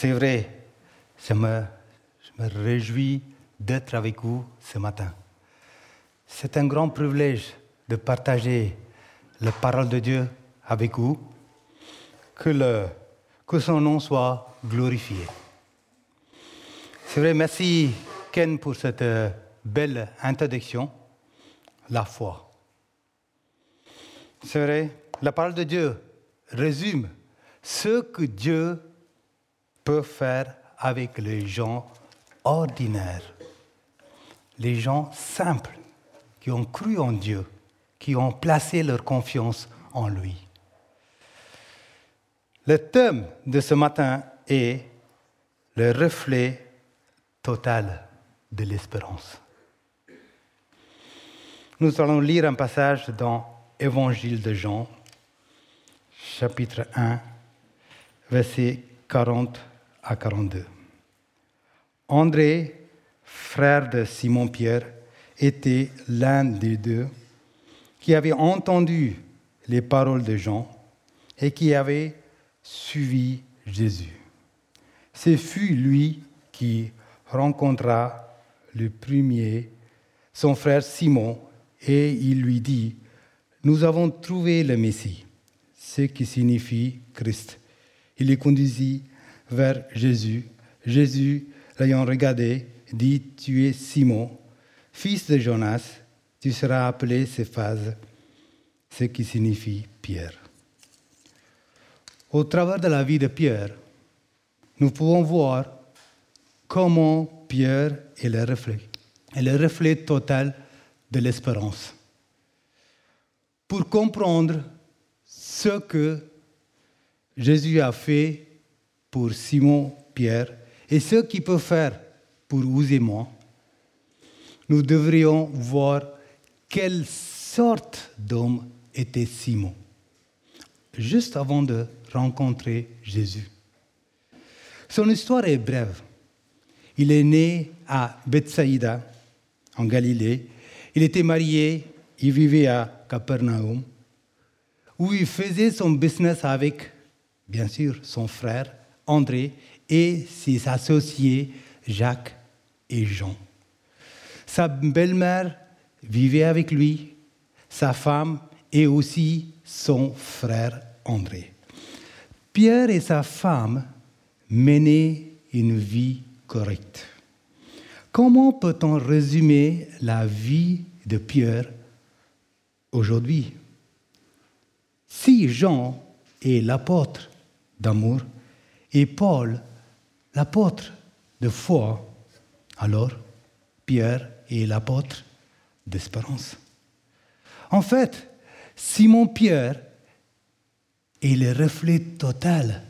C'est vrai, je me, réjouis d'être avec vous ce matin. C'est un grand privilège de partager la parole de Dieu avec vous. Que, le, que son nom soit glorifié. C'est vrai, merci Ken pour cette euh, belle introduction, la foi. C'est vrai, la parole de Dieu résume ce que Dieu faire avec les gens ordinaires, les gens simples qui ont cru en Dieu, qui ont placé leur confiance en lui. Le thème de ce matin est le reflet total de l'espérance. Nous allons lire un passage dans Évangile de Jean, chapitre 1, verset 40 à 42. André, frère de Simon-Pierre, était l'un des deux qui avait entendu les paroles de Jean et qui avait suivi Jésus. Ce fut lui qui rencontra le premier son frère Simon et il lui dit, Nous avons trouvé le Messie, ce qui signifie Christ. Il les conduisit vers Jésus. Jésus, l'ayant regardé, dit, Tu es Simon, fils de Jonas, tu seras appelé Céphase, ce qui signifie Pierre. Au travers de la vie de Pierre, nous pouvons voir comment Pierre est le reflet, est le reflet total de l'espérance. Pour comprendre ce que Jésus a fait pour Simon Pierre et ce qu'il peut faire pour vous et moi, nous devrions voir quelle sorte d'homme était Simon, juste avant de rencontrer Jésus. Son histoire est brève. Il est né à Bethsaïda, en Galilée. Il était marié, il vivait à Capernaum, où il faisait son business avec, bien sûr, son frère André et ses associés Jacques et Jean. Sa belle-mère vivait avec lui, sa femme et aussi son frère André. Pierre et sa femme menaient une vie correcte. Comment peut-on résumer la vie de Pierre aujourd'hui? Si Jean est l'apôtre d'amour, et Paul, l'apôtre de foi, alors Pierre est l'apôtre d'espérance. En fait, Simon-Pierre est le reflet total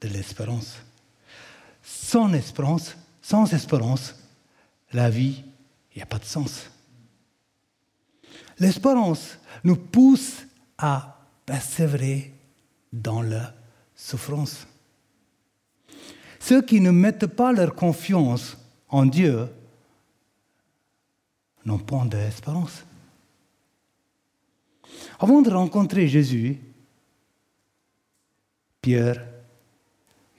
de l'espérance. Sans espérance, sans espérance, la vie, il n'y a pas de sens. L'espérance nous pousse à persévérer dans la souffrance. Ceux qui ne mettent pas leur confiance en Dieu n'ont pas d'espérance. Avant de rencontrer Jésus, Pierre,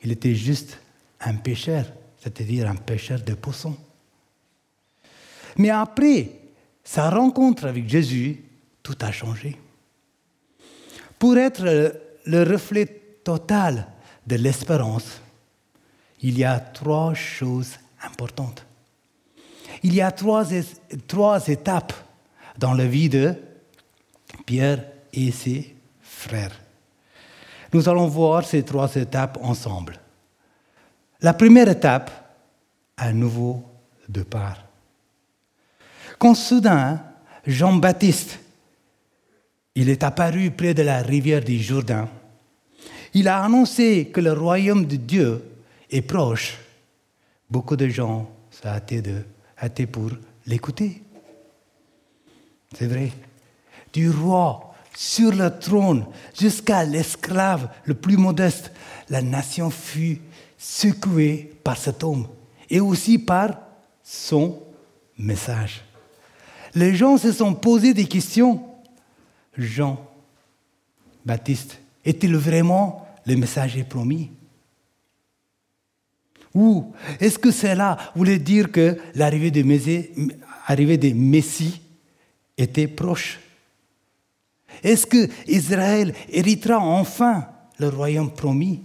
il était juste un pécheur, c'est-à-dire un pécheur de poissons. Mais après sa rencontre avec Jésus, tout a changé. Pour être le reflet total de l'espérance, il y a trois choses importantes. Il y a trois, trois étapes dans la vie de Pierre et ses frères. Nous allons voir ces trois étapes ensemble. La première étape, un nouveau départ. Quand soudain, Jean-Baptiste, il est apparu près de la rivière du Jourdain, il a annoncé que le royaume de Dieu est proche, beaucoup de gens sont pour l'écouter. C'est vrai. Du roi sur le trône jusqu'à l'esclave le plus modeste, la nation fut secouée par cet homme et aussi par son message. Les gens se sont posés des questions. Jean Baptiste est-il vraiment le messager promis? Ou est-ce que cela voulait dire que l'arrivée des Messie, Messie était proche. Est-ce que Israël héritera enfin le royaume promis?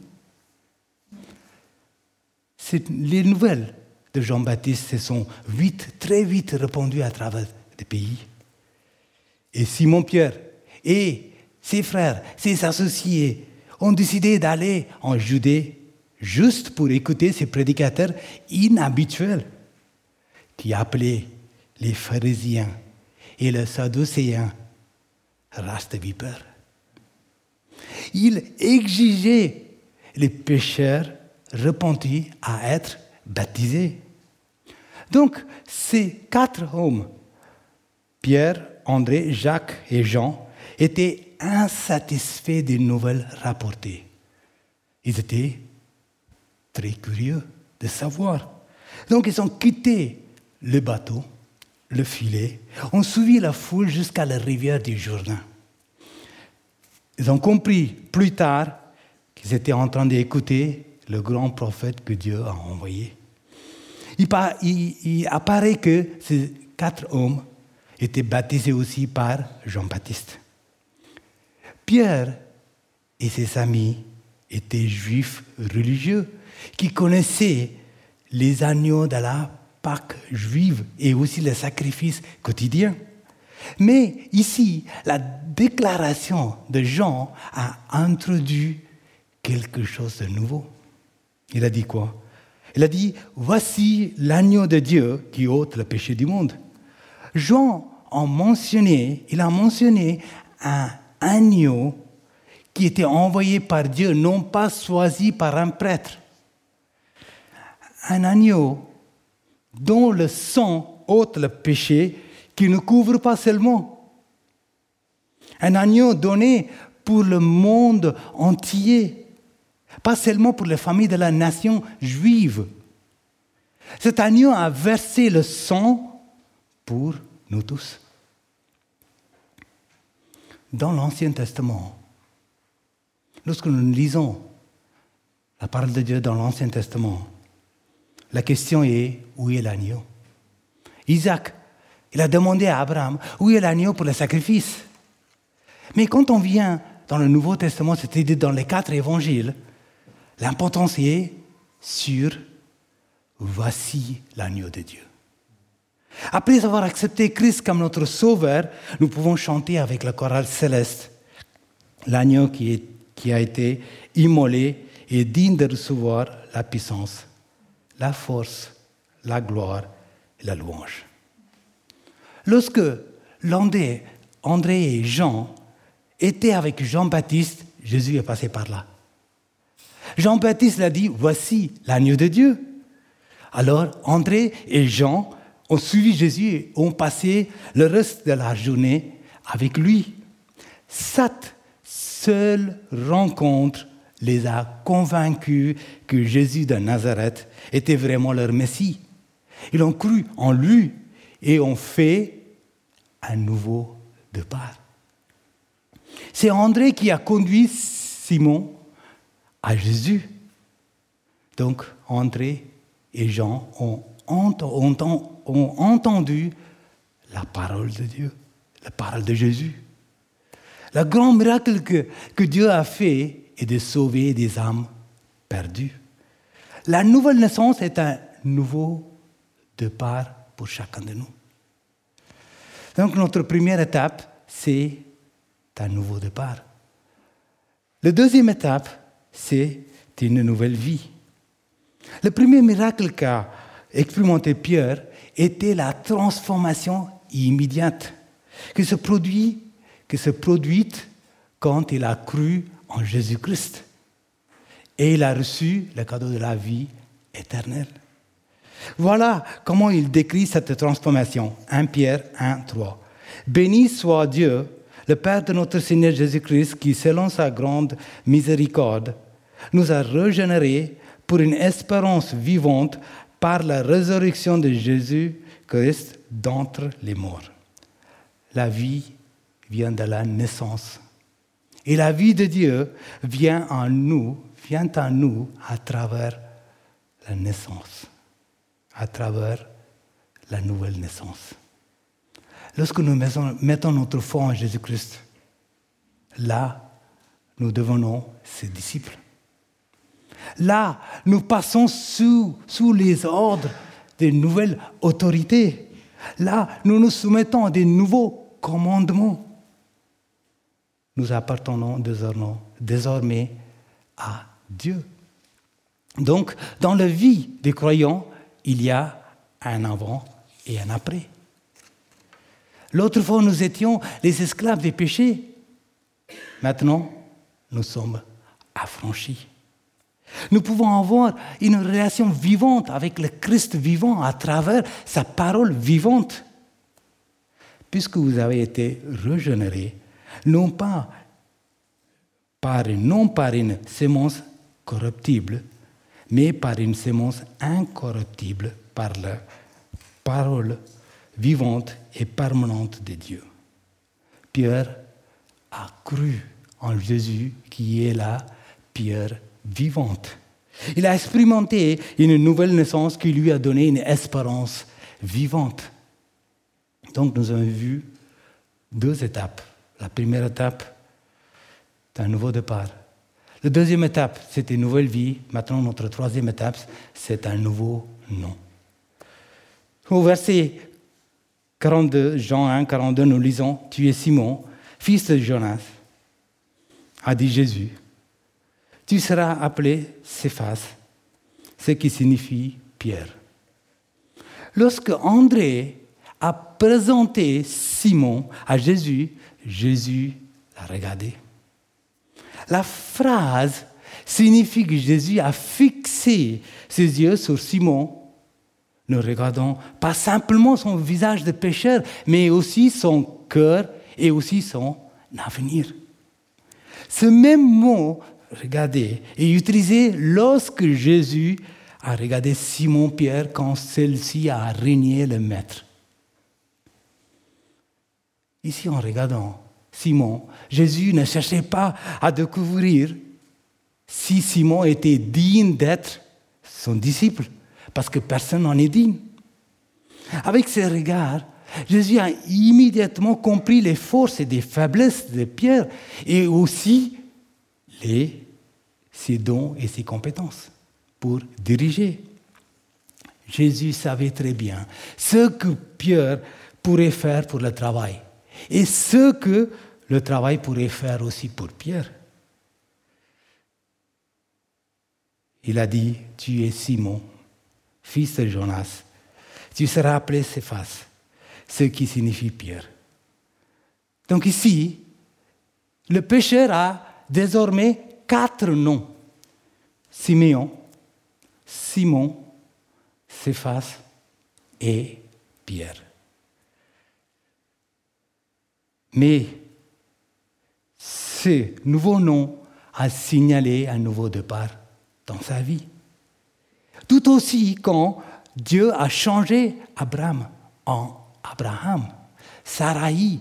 Les nouvelles de Jean-Baptiste se sont vite, très vite répandues à travers des pays. Et Simon-Pierre et ses frères, ses associés ont décidé d'aller en Judée juste pour écouter ces prédicateurs inhabituels qui appelaient les pharisiens et les sadducéens race de vipères. Ils exigeaient les pécheurs repentis à être baptisés. Donc, ces quatre hommes, Pierre, André, Jacques et Jean, étaient insatisfaits des nouvelles rapportées. Ils étaient très curieux de savoir. Donc ils ont quitté le bateau, le filet, ont suivi la foule jusqu'à la rivière du Jourdain. Ils ont compris plus tard qu'ils étaient en train d'écouter le grand prophète que Dieu a envoyé. Il, apparaît que ces quatre hommes étaient baptisés aussi par Jean-Baptiste. Pierre et ses amis étaient juifs religieux qui connaissaient les agneaux de la Pâque juive et aussi les sacrifices quotidiens. Mais ici, la déclaration de Jean a introduit quelque chose de nouveau. Il a dit quoi? Il a dit, voici l'agneau de Dieu qui ôte le péché du monde. Jean a mentionné, il a mentionné un agneau qui était envoyé par Dieu, non pas choisi par un prêtre. Un agneau dont le sang ôte le péché qui ne couvre pas seulement. Un agneau donné pour le monde entier, pas seulement pour les familles de la nation juive. Cet agneau a versé le sang pour nous tous. Dans l'Ancien Testament, lorsque nous lisons la parole de Dieu dans l'Ancien Testament, la question est où est l'agneau? Isaac, il a demandé à Abraham où est l'agneau pour le sacrifice? Mais quand on vient dans le Nouveau Testament, c'est-à-dire dans les quatre évangiles, l'importance est sur voici l'agneau de Dieu. Après avoir accepté Christ comme notre sauveur, nous pouvons chanter avec la chorale céleste l'agneau qui, qui a été immolé et digne de recevoir la puissance, la force, la gloire et la louange. Lorsque Landais, André et Jean étaient avec Jean-Baptiste, Jésus est passé par là. Jean-Baptiste l'a dit, voici l'agneau de Dieu. Alors André et Jean ont suivi Jésus et ont passé le reste de la journée avec lui. Cette seule rencontre les a convaincus que Jésus de Nazareth était vraiment leur Messie. Ils ont cru en lui et ont fait un nouveau départ. C'est André qui a conduit Simon à Jésus. Donc André et Jean ont entendu la parole de Dieu, la parole de Jésus. Le grand miracle que Dieu a fait est de sauver des âmes perdues. La nouvelle naissance est un nouveau départ pour chacun de nous. Donc notre première étape, c'est un nouveau départ. La deuxième étape, c'est une nouvelle vie. Le premier miracle qu'a expérimenté Pierre était la transformation immédiate qui se produit, qui se produit quand il a cru en Jésus-Christ. et il a reçu le cadeau de la vie éternelle. Voilà comment il décrit cette transformation. 1 Pierre 1, 3. Béni soit Dieu, le Père de notre Seigneur Jésus-Christ, qui, selon sa grande miséricorde, nous a régénérés pour une espérance vivante par la résurrection de Jésus-Christ d'entre les morts. La vie vient de la naissance. Et la vie de Dieu vient en nous, vient à nous à travers la naissance, à travers la nouvelle naissance. Lorsque nous mettons notre foi en Jésus-Christ, là, nous devenons ses disciples. Là, nous passons sous, sous les ordres des nouvelles autorités. Là, nous nous soumettons à des nouveaux commandements. Nous appartenons désormais à Dieu. Donc, dans la vie des croyants, il y a un avant et un après. L'autre fois, nous étions les esclaves des péchés. Maintenant, nous sommes affranchis. Nous pouvons avoir une relation vivante avec le Christ vivant à travers sa parole vivante. Puisque vous avez été régénérés, non pas par, non par une sémence corruptible, mais par une sémence incorruptible, par la parole vivante et permanente de Dieu. Pierre a cru en Jésus qui est la pierre vivante. Il a expérimenté une nouvelle naissance qui lui a donné une espérance vivante. Donc nous avons vu deux étapes. La première étape, c'est un nouveau départ. La deuxième étape, c'est une nouvelle vie. Maintenant, notre troisième étape, c'est un nouveau nom. Au verset 42, Jean 1, 42, nous lisons Tu es Simon, fils de Jonas, a dit Jésus tu seras appelé Céphas, ce qui signifie Pierre. Lorsque André a présenté Simon à Jésus, Jésus l'a regardé. La phrase signifie que Jésus a fixé ses yeux sur Simon, ne regardant pas simplement son visage de pécheur, mais aussi son cœur et aussi son avenir. Ce même mot regardez, et utilisé lorsque Jésus a regardé Simon-Pierre quand celle-ci a régné le maître. Ici, en regardant Simon, Jésus ne cherchait pas à découvrir si Simon était digne d'être son disciple, parce que personne n'en est digne. Avec ses regards, Jésus a immédiatement compris les forces et les faiblesses de Pierre et aussi ses dons et ses compétences pour diriger. Jésus savait très bien ce que Pierre pourrait faire pour le travail et ce que le travail pourrait faire aussi pour Pierre. Il a dit, tu es Simon, fils de Jonas, tu seras appelé Céphas, ce qui signifie Pierre. Donc ici, le pécheur a désormais quatre noms. Siméon, Simon, Céphas et Pierre. Mais ce nouveau nom a signalé un nouveau départ dans sa vie. Tout aussi quand Dieu a changé Abraham en Abraham, Sarai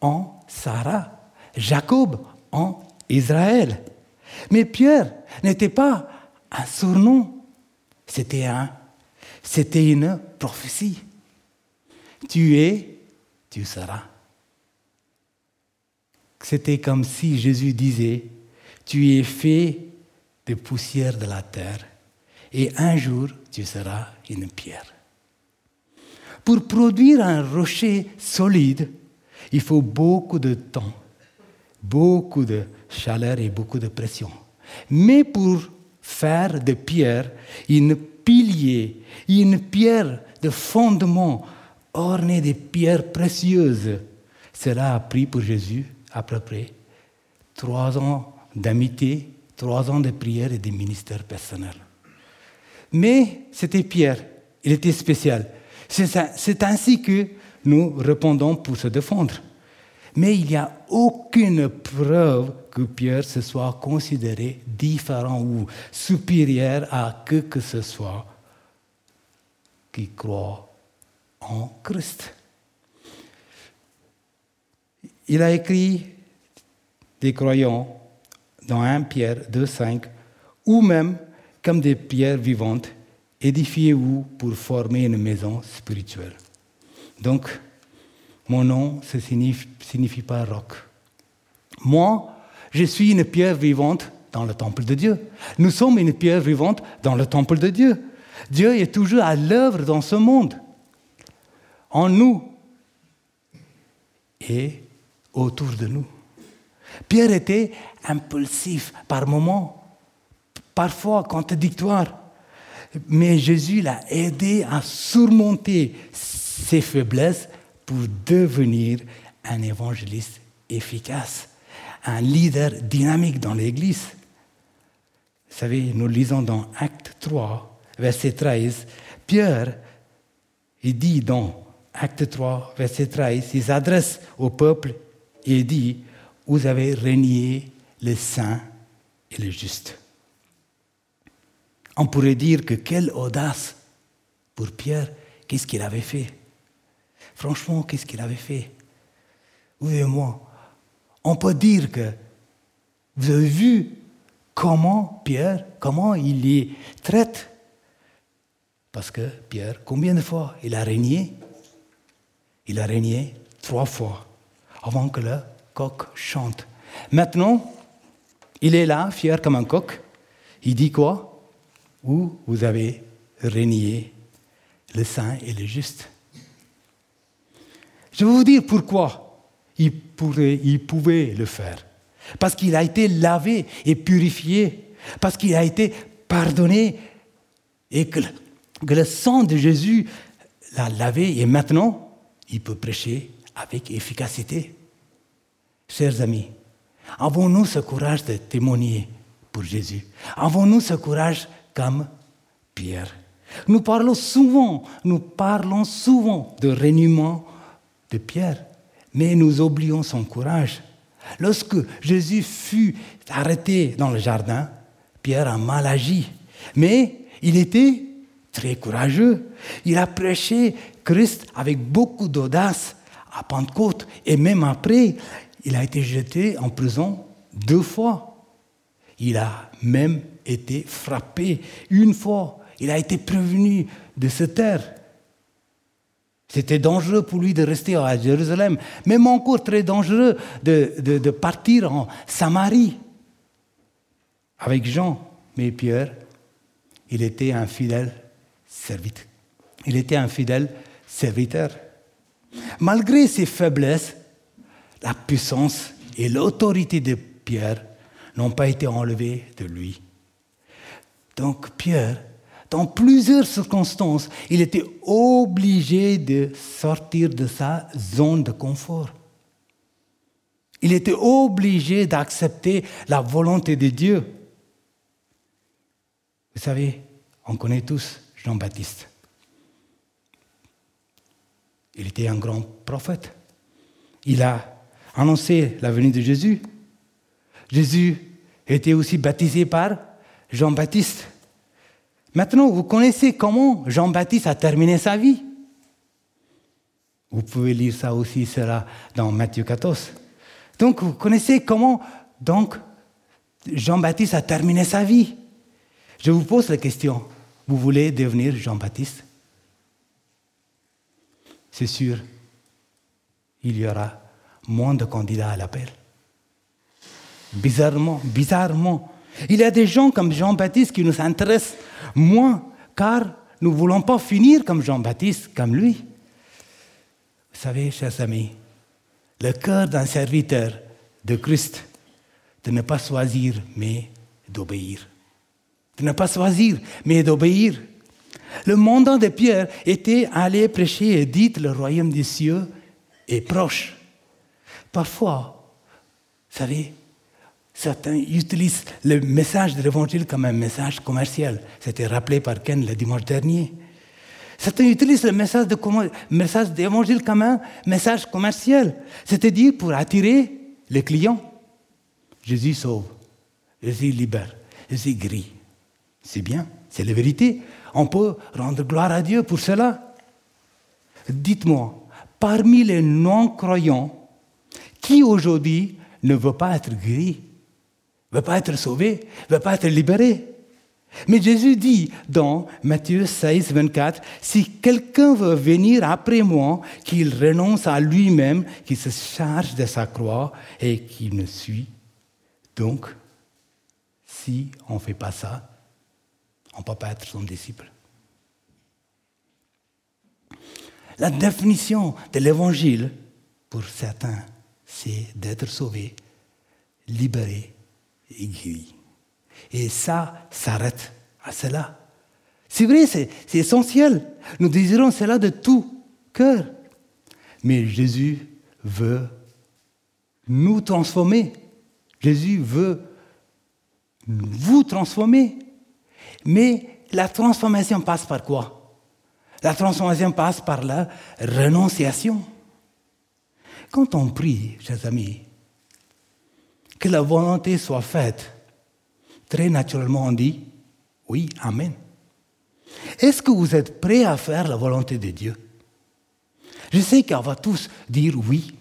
en Sarah, Jacob en Israël. Mais Pierre n'était pas un surnom, c'était un, c'était une prophétie. Tu es, tu seras. C'était comme si Jésus disait, tu es fait de poussière de la terre et un jour tu seras une pierre. Pour produire un rocher solide, il faut beaucoup de temps, beaucoup de chaleur et beaucoup de pression. Mais pour faire de pierre une pilier, une pierre de fondement ornée de pierres précieuses, cela a pris pour Jésus à peu près trois ans d'amitié, trois ans de prière et de ministère personnel. Mais c'était Pierre, il était spécial. C'est ainsi que nous répondons pour se défendre. Mais il n'y a aucune preuve que Pierre se soit considéré différent ou supérieur à que que ce soit qui croit en Christ. Il a écrit des croyants dans 1 Pierre 2,5 ou même comme des pierres vivantes, édifiez-vous pour former une maison spirituelle. Donc, mon nom, ça signifie, signifie pas roc. Moi, je suis une pierre vivante dans le temple de Dieu. Nous sommes une pierre vivante dans le temple de Dieu. Dieu est toujours à l'œuvre dans ce monde, en nous et autour de nous. Pierre était impulsif par moments, parfois contradictoire, mais Jésus l'a aidé à surmonter ses faiblesses pour devenir un évangéliste efficace, un leader dynamique dans l'Église. Vous savez, nous lisons dans Acte 3, verset 13, Pierre, il dit dans Acte 3, verset 13, il s'adresse au peuple il dit, vous avez régné le saint et le juste. On pourrait dire que quelle audace pour Pierre, qu'est-ce qu'il avait fait? Franchement, qu'est-ce qu'il avait fait? Vous et moi, on peut dire que vous avez vu comment Pierre, comment il les traite? Parce que Pierre, combien de fois il a régné? Il a régné trois fois avant que le coq chante. Maintenant, il est là, fier comme un coq. Il dit quoi? Où vous avez régné le saint et le juste. Je vais vous dire pourquoi il, pouvait le faire. Parce qu'il a été lavé et purifié. Parce qu'il a été pardonné. Et que le sang de Jésus l'a lavé. Et maintenant, il peut prêcher avec efficacité. Chers amis, avons-nous ce courage de témoigner pour Jésus? Avons-nous ce courage comme Pierre? Nous parlons souvent, nous parlons souvent de reniement de Pierre, mais nous oublions son courage. Lorsque Jésus fut arrêté dans le jardin, Pierre a mal agi, mais il était très courageux. Il a prêché Christ avec beaucoup d'audace à Pentecôte et même après, il a été jeté en prison deux fois. Il a même été frappé une fois. Il a été prévenu de se taire. C'était dangereux pour lui de rester à Jérusalem, même encore très dangereux de, partir en Samarie avec Jean. Mais Pierre, il était un fidèle serviteur. Il était un fidèle serviteur. Malgré ses faiblesses, la puissance et l'autorité de Pierre n'ont pas été enlevées de lui. Donc Pierre, dans plusieurs circonstances, il était obligé de sortir de sa zone de confort. Il était obligé d'accepter la volonté de Dieu. Vous savez, on connaît tous Jean-Baptiste. Il était un grand prophète. Il a annoncer la venue de Jésus. Jésus était aussi baptisé par Jean-Baptiste. Maintenant, vous connaissez comment Jean-Baptiste a terminé sa vie. Vous pouvez lire ça aussi, sera dans Matthieu 14. Donc, vous connaissez comment donc Jean-Baptiste a terminé sa vie. Je vous pose la question. Vous voulez devenir Jean-Baptiste? C'est sûr, il y aura moins de candidats à l'appel. Bizarrement, bizarrement. Il y a des gens comme Jean-Baptiste qui nous intéressent moins, car nous ne voulons pas finir comme Jean-Baptiste, comme lui. Vous savez, chers amis, le cœur d'un serviteur de Christ, de ne pas choisir, mais d'obéir. De ne pas choisir, mais d'obéir. Le mandat de Pierre était aller prêcher et dire le royaume des cieux est proche. Parfois, vous savez, Certains utilisent le message de l'évangile comme un message commercial. C'était rappelé par Ken le dimanche dernier. Certains utilisent le message de message d'évangile comme un message commercial, c'est-à-dire pour attirer les clients. Jésus sauve, Jésus libère, Jésus guérit. C'est bien, c'est la vérité. On peut rendre gloire à Dieu pour cela. Dites-moi, parmi les non-croyants, qui aujourd'hui ne veut pas être guéri, ne veut pas être sauvé, ne veut pas être libéré? Mais Jésus dit dans Matthieu 16, 24, si quelqu'un veut venir après moi, qu'il renonce à lui-même, qu'il se charge de sa croix et qu'il me suit. Donc, si on ne fait pas ça, on ne peut pas être son disciple. La définition de l'évangile, pour certains, c'est d'être sauvé, libéré et guéri. Et ça s'arrête à cela. C'est vrai, c'est essentiel. Nous désirons cela de tout cœur. Mais Jésus veut nous transformer. Jésus veut vous transformer. Mais la transformation passe par quoi? La transformation passe par la renonciation. Quand on prie, chers amis, que la volonté soit faite, très naturellement on dit oui, Amen. Est-ce que vous êtes prêts à faire la volonté de Dieu? Je sais qu'on va tous dire oui.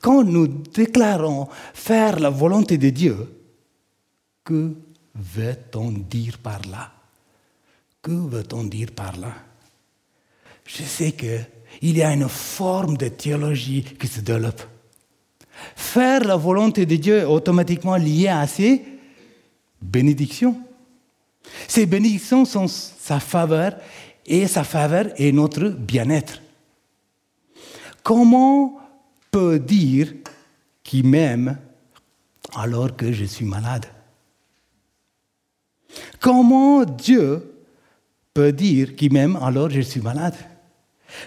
Quand nous déclarons faire la volonté de Dieu, que veut-on dire par là? Que veut-on dire par là? Je sais qu'il y a une forme de théologie qui se développe. Faire la volonté de Dieu est automatiquement lié à ces bénédictions. Ces bénédictions sont sa faveur et sa faveur est notre bien-être. Comment peut dire qu'il m'aime alors que je suis malade? Comment Dieu peut dire qu'il m'aime alors que je suis malade?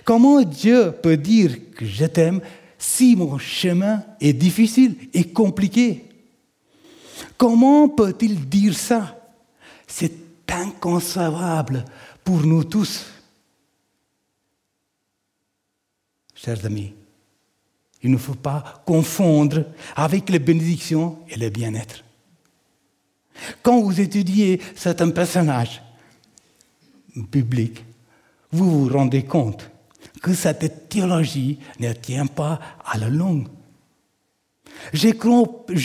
Comment Dieu peut dire que je t'aime si mon chemin est difficile et compliqué? Comment peut-il dire ça? C'est inconcevable pour nous tous. Chers amis, il ne faut pas confondre avec les bénédictions et le bien-être. Quand vous étudiez certains personnages publics, vous vous rendez compte que cette théologie ne tient pas à la longue. Je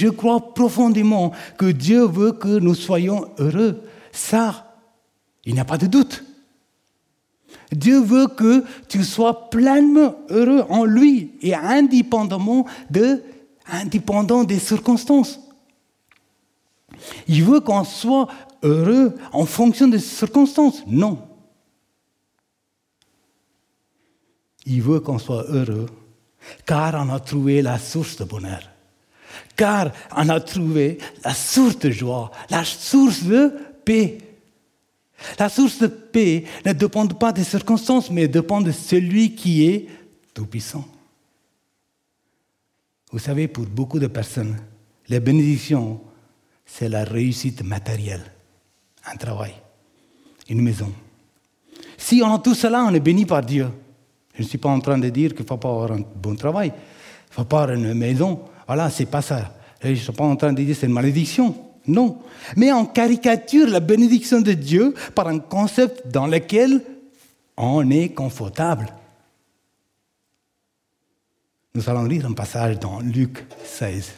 crois, profondément que Dieu veut que nous soyons heureux. Ça, il n'y a pas de doute. Dieu veut que tu sois pleinement heureux en lui et indépendamment indépendant des circonstances. Il veut qu'on soit heureux en fonction des circonstances. Non. Il veut qu'on soit heureux car on a trouvé la source de bonheur car on a trouvé la source de joie, la source de paix. La source de paix ne dépend pas des circonstances, mais dépend de celui qui est tout-puissant. Vous savez, pour beaucoup de personnes, les bénédictions, c'est la réussite matérielle, un travail, une maison. Si on a tout cela, on est béni par Dieu. Je ne suis pas en train de dire qu'il ne faut pas avoir un bon travail, il ne faut pas avoir une maison, voilà, c'est pas ça. je ne suis pas en train de dire c'est une malédiction. Non. Mais on caricature la bénédiction de Dieu par un concept dans lequel on est confortable. Nous allons lire un passage dans Luc 16.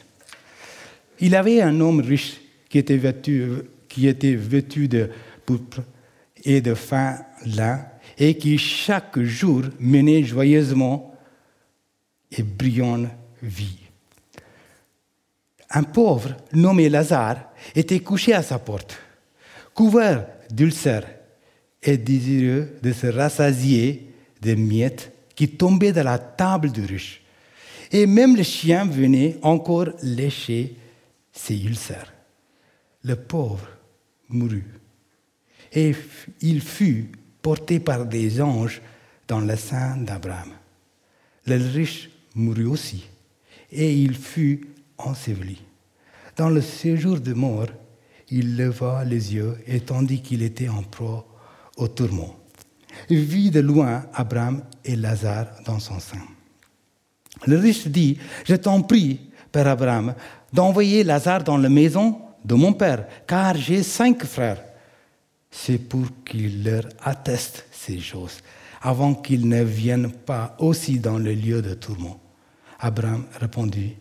Il avait un homme riche qui était vêtu, qui était vêtu de pourpre et de fin lin et qui chaque jour menait joyeusement et brillante vie un pauvre nommé Lazare était couché à sa porte, couvert d'ulcères et désireux de se rassasier des miettes qui tombaient de la table du riche. Et même le chien venait encore lécher ses ulcères. Le pauvre mourut. Et il fut porté par des anges dans le sein d'Abraham. Le riche mourut aussi. Et il fut enseveli. Dans le séjour de mort, il leva les yeux et tandis qu'il était en proie au tourment, vit de loin Abraham et Lazare dans son sein. Le riche dit, je t'en prie, Père Abraham, d'envoyer Lazare dans la maison de mon père, car j'ai cinq frères. C'est pour qu'il leur atteste ces choses, avant qu'ils ne viennent pas aussi dans le lieu de tourment. Abraham répondit,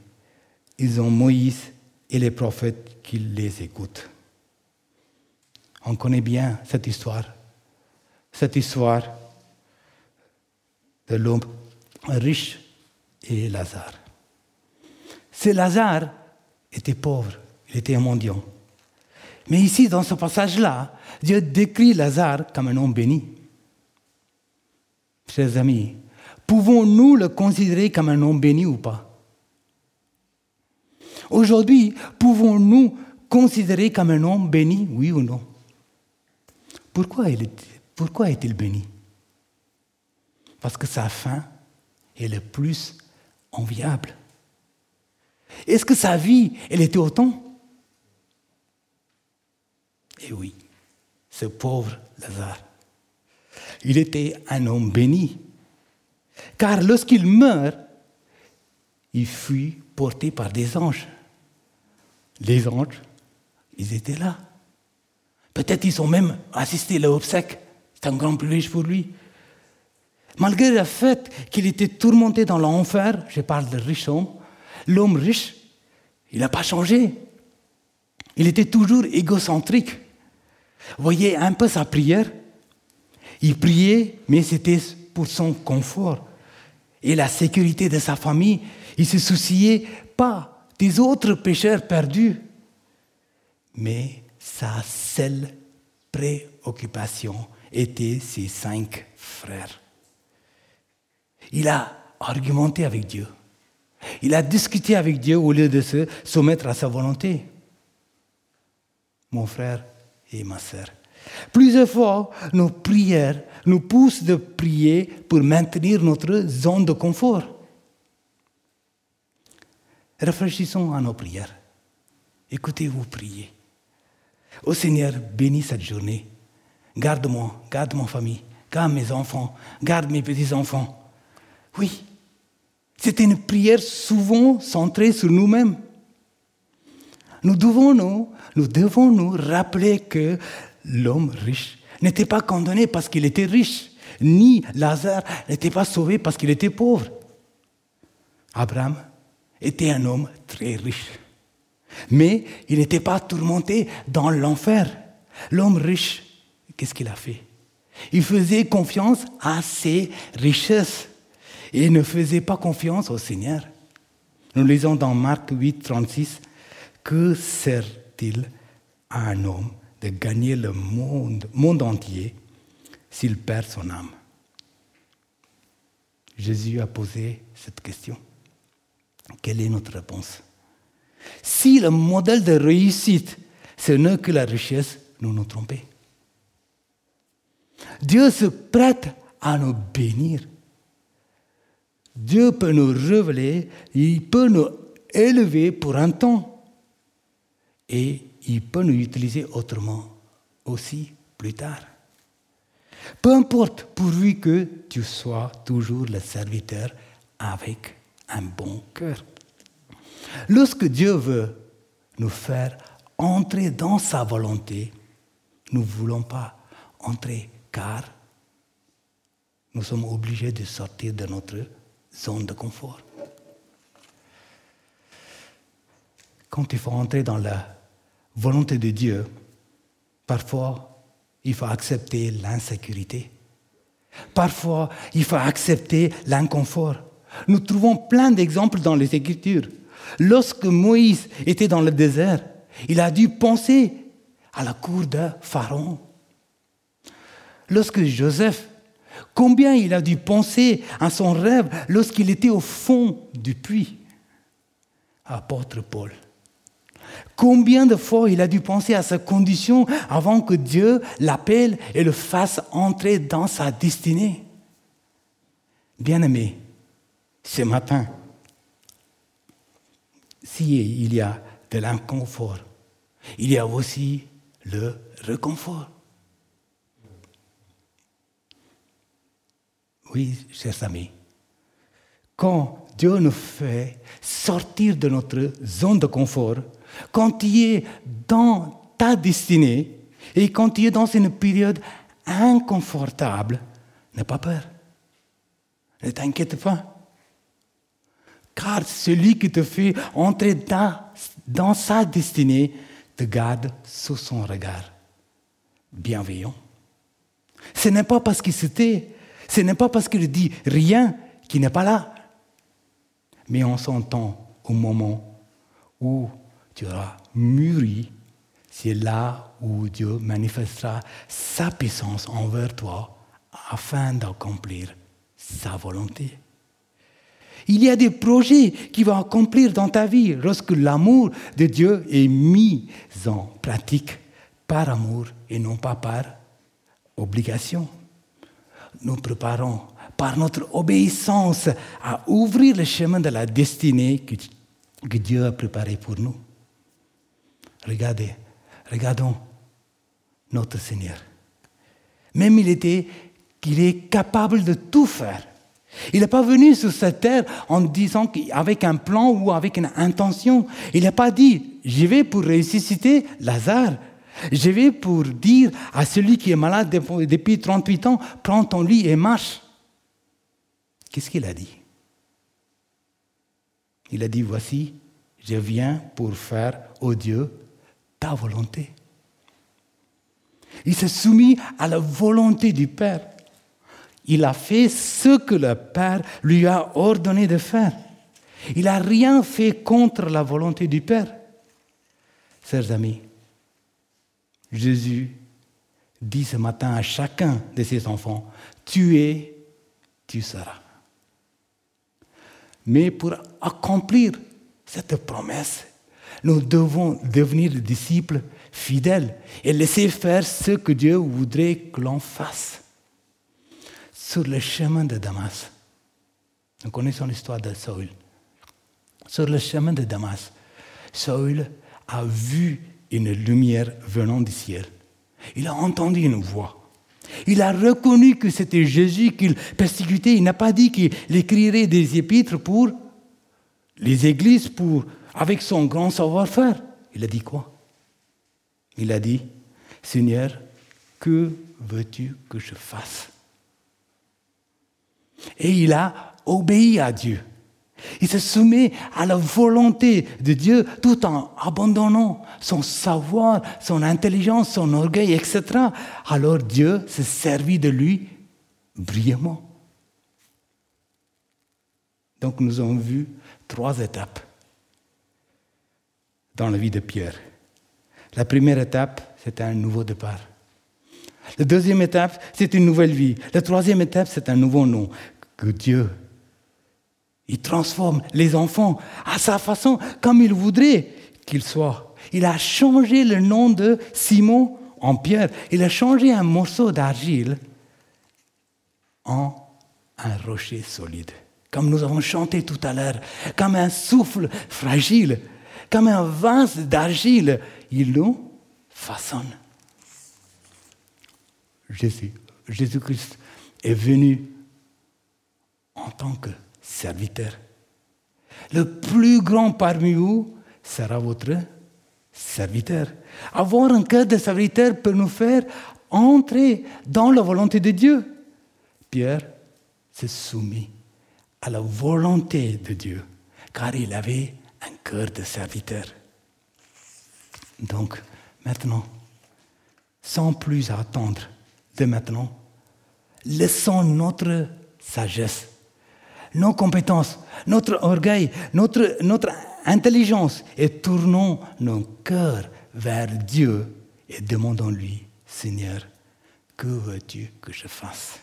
ils ont Moïse et les prophètes qui les écoutent. On connaît bien cette histoire. Cette histoire de l'homme riche et Lazare. Ce Lazare était pauvre, il était un mendiant. Mais ici, dans ce passage-là, Dieu décrit Lazare comme un homme béni. Chers amis, pouvons-nous le considérer comme un homme béni ou pas? Aujourd'hui, pouvons-nous considérer comme un homme béni, oui ou non? Pourquoi, est-il béni? Parce que sa fin est le plus enviable. Est-ce que sa vie, elle était autant Eh oui, ce pauvre Lazare. Il était un homme béni. Car lorsqu'il meurt, il fut porté par des anges. Les anges, ils étaient là. Peut-être ils ont même assisté à l'obsèque. C'est un grand privilège pour lui. Malgré le fait qu'il était tourmenté dans l'enfer, je parle de riche homme, l'homme riche, il n'a pas changé. Il était toujours égocentrique. Voyez un peu sa prière? Il priait, mais c'était pour son confort et la sécurité de sa famille. Il se souciait pas des autres pécheurs perdus, mais sa seule préoccupation était ses cinq frères. Il a argumenté avec Dieu. Il a discuté avec Dieu au lieu de se soumettre à sa volonté. Mon frère et ma sœur. Plusieurs fois, nos prières nous poussent de prier pour maintenir notre zone de confort. Réfléchissons à nos prières. Écoutez-vous prier. Ô Seigneur, bénis cette journée. Garde-moi, garde ma famille, garde mes enfants, garde mes petits-enfants. Oui, c'est une prière souvent centrée sur nous-mêmes. Nous devons nous, nous devons nous rappeler que l'homme riche n'était pas condamné parce qu'il était riche, ni Lazare n'était pas sauvé parce qu'il était pauvre. Abraham était un homme très riche. Mais il n'était pas tourmenté dans l'enfer. L'homme riche, qu'est-ce qu'il a fait? Il faisait confiance à ses richesses et ne faisait pas confiance au Seigneur. Nous lisons dans Marc 8, 36, Que sert-il à un homme de gagner le monde, entier s'il perd son âme? Jésus a posé cette question. Quelle est notre réponse? Si le modèle de réussite, ce n'est que la richesse, nous nous trompons. Dieu se prête à nous bénir. Dieu peut nous révéler, il peut nous élever pour un temps. Et il peut nous utiliser autrement aussi plus tard. Peu importe, pourvu que tu sois toujours le serviteur avec un bon cœur. Lorsque Dieu veut nous faire entrer dans sa volonté, nous ne voulons pas entrer car nous sommes obligés de sortir de notre zone de confort. Quand il faut entrer dans la volonté de Dieu, parfois il faut accepter l'insécurité. Parfois il faut accepter l'inconfort. Nous trouvons plein d'exemples dans les Écritures. Lorsque Moïse était dans le désert, il a dû penser à la cour de Pharaon. Lorsque Joseph, combien il a dû penser à son rêve lorsqu'il était au fond du puits? Apôtre Paul. Combien de fois il a dû penser à sa condition avant que Dieu l'appelle et le fasse entrer dans sa destinée. Bien-aimé, ce matin, si il y a de l'inconfort, il y a aussi le réconfort. Oui, chers amis, quand Dieu nous fait sortir de notre zone de confort, quand tu es dans ta destinée et quand tu es dans une période inconfortable, n'aie pas peur. Ne t'inquiète pas. Car celui qui te fait entrer dans, dans sa destinée te garde sous son regard bienveillant. Ce n'est pas parce qu'il s'était, ce n'est pas parce qu'il dit rien qu'il n'est pas là. Mais on s'entend au moment où tu auras mûri, c'est là où Dieu manifestera sa puissance envers toi afin d'accomplir sa volonté. Il y a des projets qui vont accomplir dans ta vie lorsque l'amour de Dieu est mis en pratique par amour et non pas par obligation. Nous préparons par notre obéissance à ouvrir le chemin de la destinée que, Dieu a préparé pour nous. Regardez, regardons notre Seigneur. Même il était qu'il est capable de tout faire. Il n'est pas venu sur cette terre en disant qu'avec un plan ou avec une intention. Il n'a pas dit, je vais pour ressusciter Lazare. Je vais pour dire à celui qui est malade depuis 38 ans, prends ton lit et marche. Qu'est-ce qu'il a dit? Il a dit, voici, je viens pour faire, au Dieu, ta volonté. Il s'est soumis à la volonté du Père. Il a fait ce que le Père lui a ordonné de faire. Il n'a rien fait contre la volonté du Père. Chers amis, Jésus dit ce matin à chacun de ses enfants, tu es, tu seras. Mais pour accomplir cette promesse, nous devons devenir disciples fidèles et laisser faire ce que Dieu voudrait que l'on fasse. Sur le chemin de Damas, nous connaissons l'histoire de Saül. Sur le chemin de Damas, Saül a vu une lumière venant du ciel. Il a entendu une voix. Il a reconnu que c'était Jésus qu'il persécutait. Il n'a pas dit qu'il écrirait des épîtres pour les églises, pour, avec son grand savoir-faire. Il a dit quoi? Il a dit, Seigneur, que veux-tu que je fasse? Et il a obéi à Dieu. Il se soumet à la volonté de Dieu tout en abandonnant son savoir, son intelligence, son orgueil, etc. Alors Dieu s'est servi de lui brillamment. Donc nous avons vu trois étapes dans la vie de Pierre. La première étape, c'est un nouveau départ. La deuxième étape, c'est une nouvelle vie. La troisième étape, c'est un nouveau nom que Dieu il transforme les enfants à sa façon, comme il voudrait qu'ils soient. Il a changé le nom de Simon en Pierre. Il a changé un morceau d'argile en un rocher solide. Comme nous avons chanté tout à l'heure, comme un souffle fragile, comme un vase d'argile, il nous façonne. Jésus, Jésus-Christ est venu en tant que serviteur. Le plus grand parmi vous sera votre serviteur. Avoir un cœur de serviteur peut nous faire entrer dans la volonté de Dieu. Pierre s'est soumis à la volonté de Dieu, car il avait un cœur de serviteur. Donc, maintenant, sans plus attendre de maintenant, laissons notre sagesse nos compétences, notre orgueil, notre, notre intelligence et tournons nos cœurs vers Dieu et demandons-lui, Seigneur, que veux-tu que je fasse?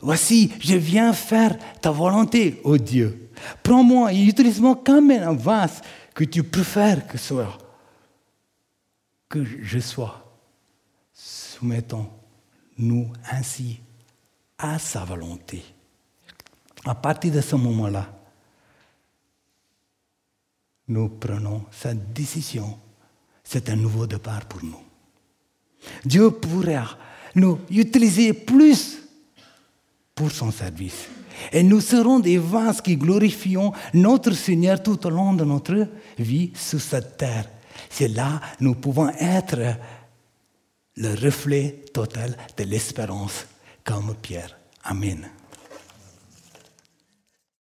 Voici, je viens faire ta volonté, ô Dieu. Prends-moi et utilise-moi comme un vase que tu préfères que soit, que je sois. Soumettons-nous ainsi à sa volonté. À partir de ce moment-là, nous prenons cette décision, c'est un nouveau départ pour nous. Dieu pourra nous utiliser plus pour son service. Et nous serons des vases qui glorifions notre Seigneur tout au long de notre vie sur cette terre. C'est là que nous pouvons être le reflet total de l'espérance comme Pierre. Amen.